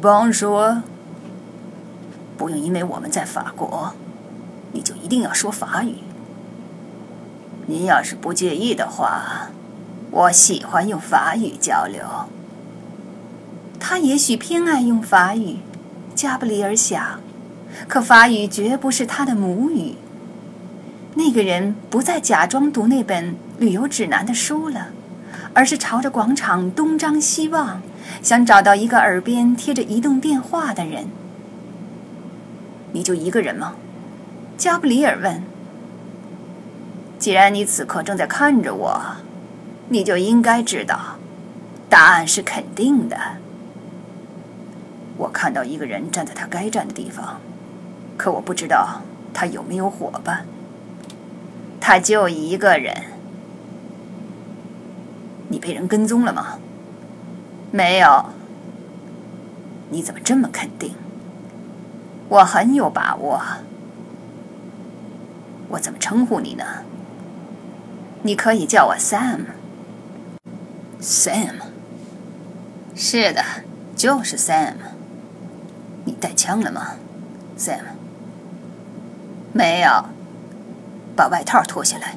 Bonjour。不用因为我们在法国，你就一定要说法语。您要是不介意的话，我喜欢用法语交流。他也许偏爱用法语，加布里尔想，可法语绝不是他的母语。那个人不再假装读那本旅游指南的书了，而是朝着广场东张西望，想找到一个耳边贴着移动电话的人。你就一个人吗？加布里尔问。既然你此刻正在看着我，你就应该知道，答案是肯定的。我看到一个人站在他该站的地方，可我不知道他有没有伙伴。他就一个人。你被人跟踪了吗？没有。你怎么这么肯定？我很有把握。我怎么称呼你呢？你可以叫我 Sam。Sam。是的，就是 Sam。你带枪了吗，Sam？没有。把外套脱下来。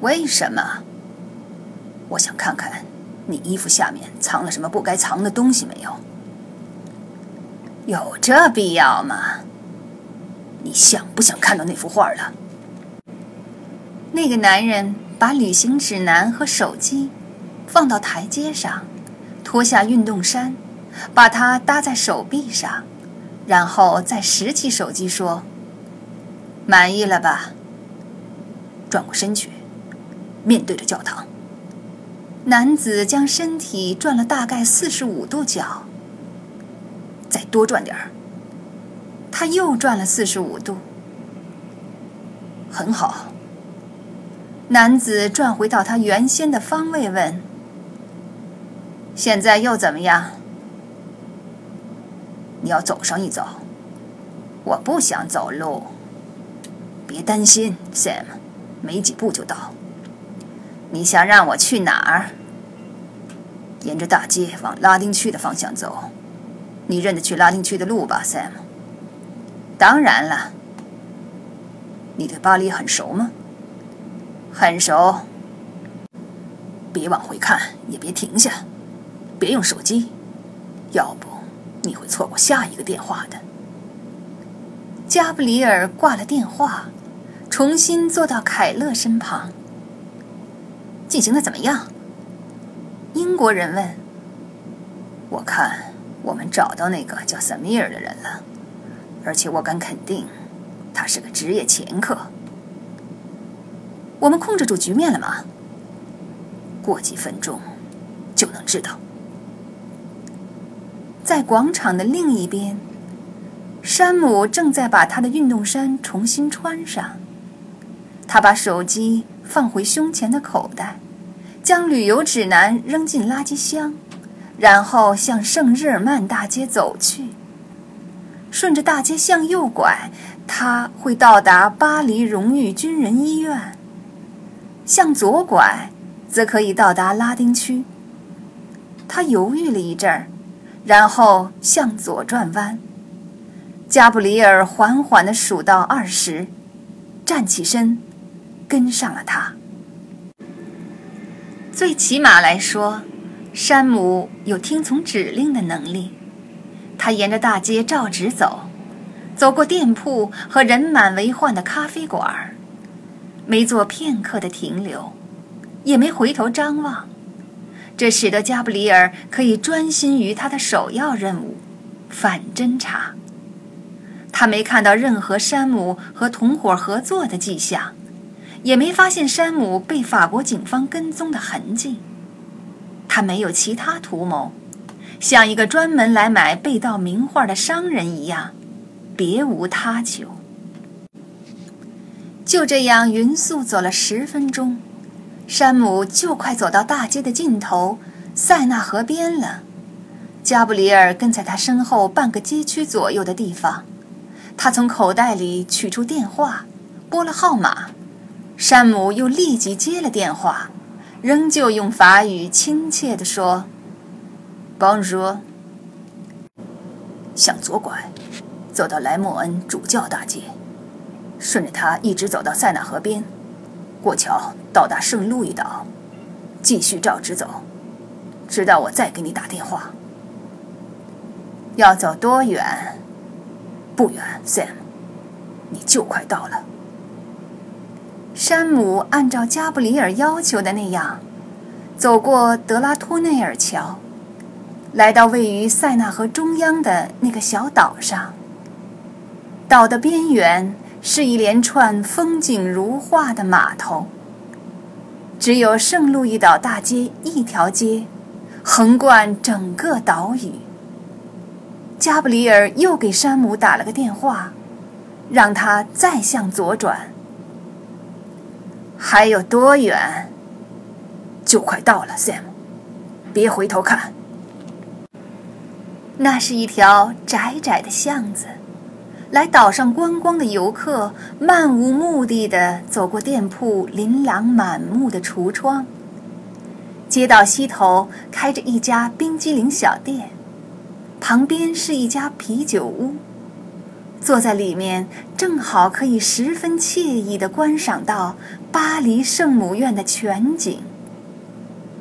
为什么？我想看看你衣服下面藏了什么不该藏的东西没有。有这必要吗？你想不想看到那幅画了？那个男人把旅行指南和手机放到台阶上，脱下运动衫，把它搭在手臂上，然后再拾起手机说：“满意了吧？”转过身去，面对着教堂。男子将身体转了大概四十五度角。再多转点儿。他又转了四十五度。很好。男子转回到他原先的方位，问：“现在又怎么样？”你要走上一走。我不想走路。别担心，Sam。没几步就到。你想让我去哪儿？沿着大街往拉丁区的方向走。你认得去拉丁区的路吧，Sam？当然了。你对巴黎很熟吗？很熟。别往回看，也别停下，别用手机，要不你会错过下一个电话的。加布里尔挂了电话。重新坐到凯勒身旁。进行的怎么样？英国人问。我看我们找到那个叫萨米尔的人了，而且我敢肯定，他是个职业掮客。我们控制住局面了吗？过几分钟就能知道。在广场的另一边，山姆正在把他的运动衫重新穿上。他把手机放回胸前的口袋，将旅游指南扔进垃圾箱，然后向圣日耳曼大街走去。顺着大街向右拐，他会到达巴黎荣誉军人医院；向左拐，则可以到达拉丁区。他犹豫了一阵儿，然后向左转弯。加布里尔缓缓地数到二十，站起身。跟上了他。最起码来说，山姆有听从指令的能力。他沿着大街照直走，走过店铺和人满为患的咖啡馆，没做片刻的停留，也没回头张望。这使得加布里尔可以专心于他的首要任务——反侦查。他没看到任何山姆和同伙合作的迹象。也没发现山姆被法国警方跟踪的痕迹。他没有其他图谋，像一个专门来买被盗名画的商人一样，别无他求。就这样匀速走了十分钟，山姆就快走到大街的尽头塞纳河边了。加布里尔跟在他身后半个街区左右的地方。他从口袋里取出电话，拨了号码。山姆又立即接了电话，仍旧用法语亲切地说：“Bonjour。”向左拐，走到莱莫恩主教大街，顺着它一直走到塞纳河边，过桥到达圣路易岛，继续照直走，直到我再给你打电话。要走多远？不远，Sam，你就快到了。山姆按照加布里尔要求的那样，走过德拉托内尔桥，来到位于塞纳河中央的那个小岛上。岛的边缘是一连串风景如画的码头。只有圣路易岛大街一条街，横贯整个岛屿。加布里尔又给山姆打了个电话，让他再向左转。还有多远？就快到了，Sam，别回头看。那是一条窄窄的巷子，来岛上观光的游客漫无目的地走过店铺琳琅满目的橱窗。街道西头开着一家冰激凌小店，旁边是一家啤酒屋。坐在里面，正好可以十分惬意地观赏到巴黎圣母院的全景。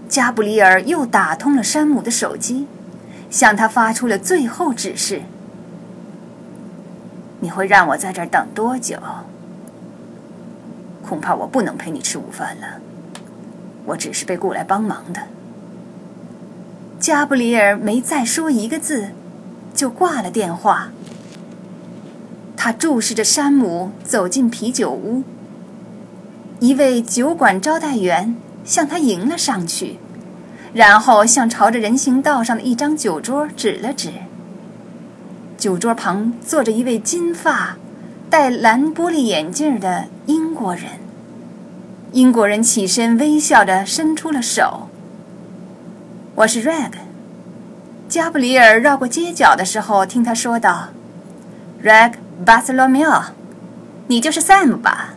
加布里尔又打通了山姆的手机，向他发出了最后指示：“你会让我在这等多久？恐怕我不能陪你吃午饭了。我只是被雇来帮忙的。”加布里尔没再说一个字，就挂了电话。他注视着山姆走进啤酒屋。一位酒馆招待员向他迎了上去，然后向朝着人行道上的一张酒桌指了指。酒桌旁坐着一位金发、戴蓝玻璃眼镜的英国人。英国人起身，微笑着伸出了手。“我是 Reg。”加布里尔绕过街角的时候，听他说道：“Reg。”巴塞罗缪，你就是 Sam 吧？